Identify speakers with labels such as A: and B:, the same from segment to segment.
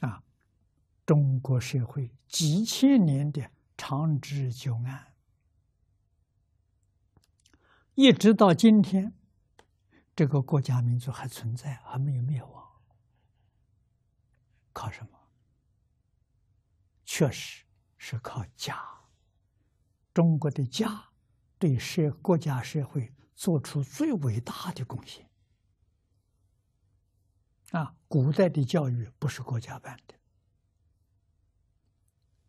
A: 啊，中国社会几千年的长治久安，一直到今天，这个国家民族还存在，还没有灭亡，靠什么？确实是靠家。中国的家对社国家社会做出最伟大的贡献。啊，古代的教育不是国家办的，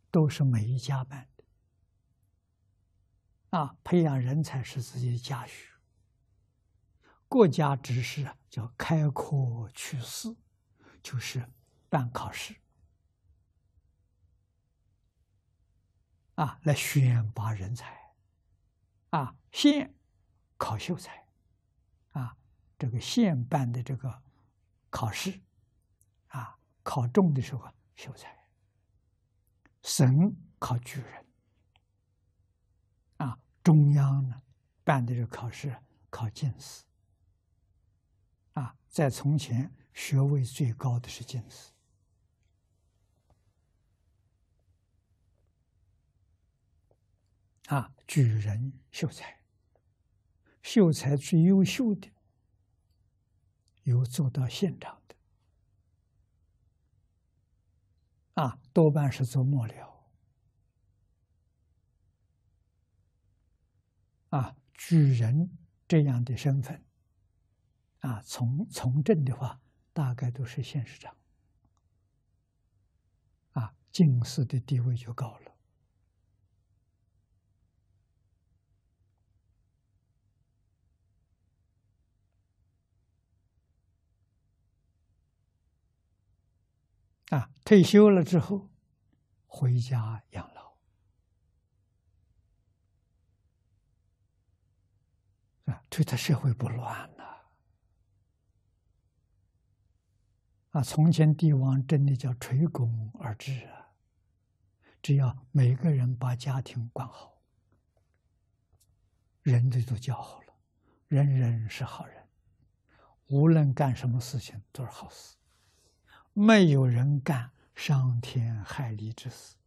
A: 都是每一家办的。啊，培养人才是自己的家学，国家只是叫开科取士，就是办考试，啊，来选拔人才，啊，县考秀才，啊，这个县办的这个。考试，啊，考中的时候秀才；省考举人，啊，中央呢办的这个考试考进士，啊，在从前学位最高的是进士，啊，举人、秀才，秀才最优秀的。有做到现场的，啊，多半是做幕僚，啊，举人这样的身份，啊，从从政的话，大概都是县市长，啊，进士的地位就高了。啊，退休了之后，回家养老，啊，对他社会不乱了。啊，从前帝王真的叫垂拱而治啊，只要每个人把家庭管好，人都都教好了，人人是好人，无论干什么事情都是好事。没有人干伤天害理之事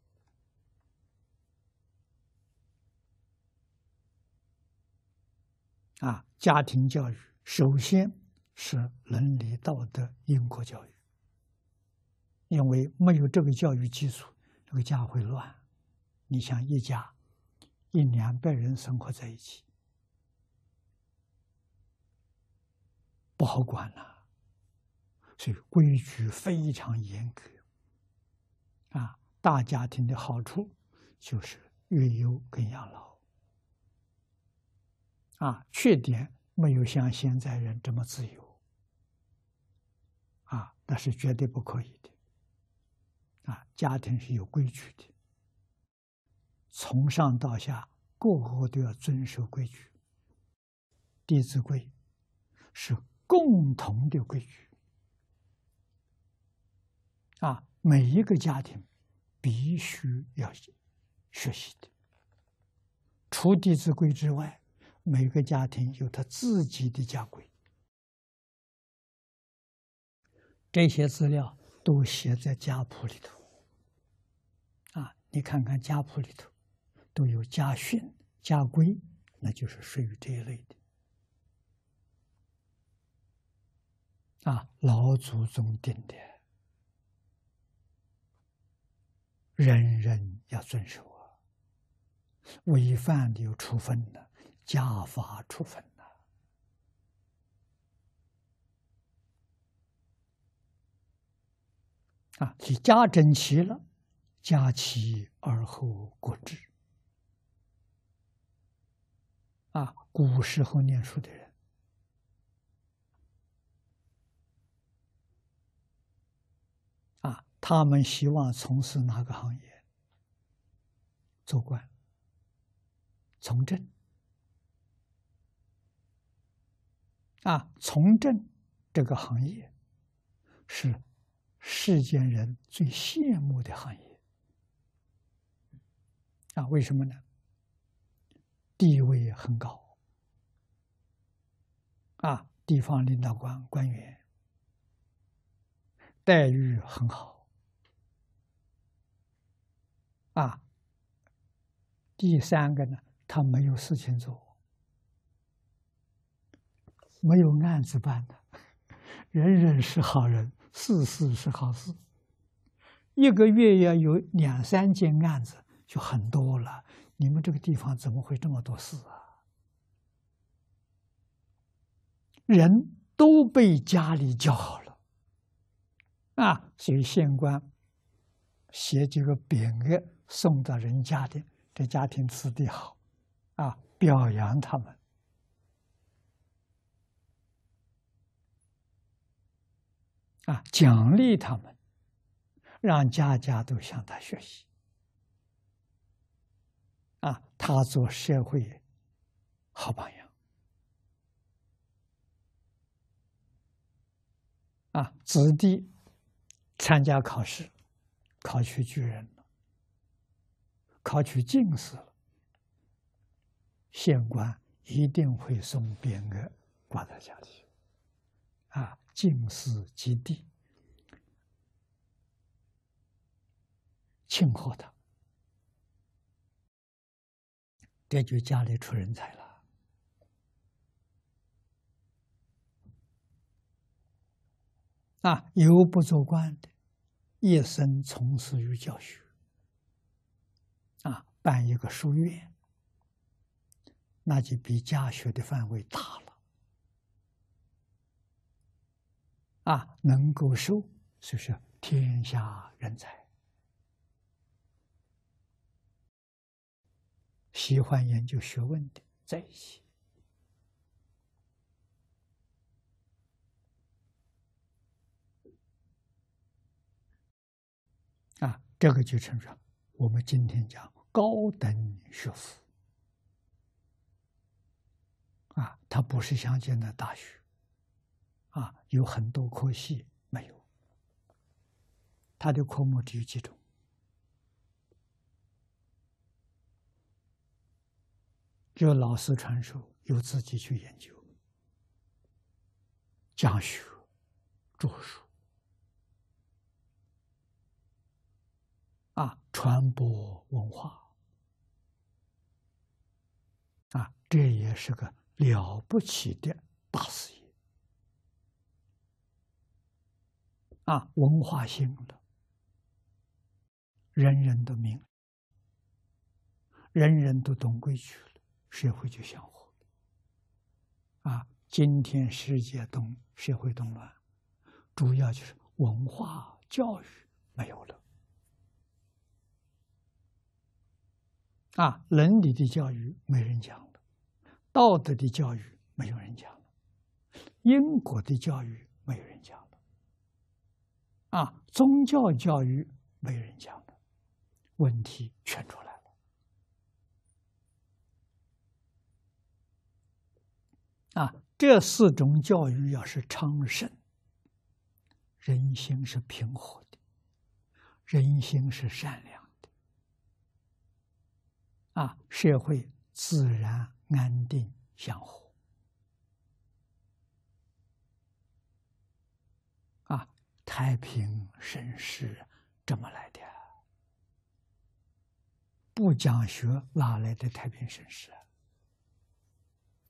A: 啊！家庭教育首先是伦理道德、因果教育，因为没有这个教育基础，这个家会乱。你想一家一两百人生活在一起，不好管了。所以规矩非常严格，啊，大家庭的好处就是育优跟养老，啊，缺点没有像现在人这么自由，啊，那是绝对不可以的，啊，家庭是有规矩的，从上到下个个都要遵守规矩，《弟子规》是共同的规矩。啊，每一个家庭必须要学习的。除《弟子规》之外，每个家庭有他自己的家规。这些资料都写在家谱里头。啊，你看看家谱里头都有家训、家规，那就是属于这一类的。啊，老祖宗定的。人人要遵守啊！违反的有处分的，家法处分的啊！你家整齐了，家齐而后国治啊！古时候念书的人。啊他们希望从事哪个行业？做官、从政啊？从政这个行业是世间人最羡慕的行业啊？为什么呢？地位很高啊，地方领导官官员待遇很好。啊，第三个呢，他没有事情做，没有案子办的，人人是好人，事事是好事。一个月要有两三件案子就很多了。你们这个地方怎么会这么多事啊？人都被家里教好了啊，所以县官写几个匾额送到人家的，这家庭子弟好啊，表扬他们啊，奖励他们。让家家都向他学习，啊，他做社会好榜样，啊，子弟参加考试，考取举人了，考取进士了，县官一定会送匾额挂在家里，啊，进士及第。庆贺他，这就家里出人才了。啊，有不做官的，一生从事于教学，啊，办一个书院，那就比家学的范围大了。啊，能够收，就是天下人才。喜欢研究学问的在一起啊，这个就称上我们今天讲高等学府。啊，它不是像现在大学。啊，有很多科系没有，它的科目只有几种。有老师传授，有自己去研究、讲学、著书，啊，传播文化，啊，这也是个了不起的大事业，啊，文化兴了，人人都明，人人都懂规矩了。社会就相活啊！今天世界动社会动乱，主要就是文化教育没有了啊！伦理的教育没人讲了，道德的教育没有人讲了，因果的教育没有人讲了啊！宗教教育没人讲了，问题全出来了。啊，这四种教育要是昌盛，人心是平和的，人心是善良，啊，社会自然安定祥和，啊，太平盛世这么来的，不讲学哪来的太平盛世啊？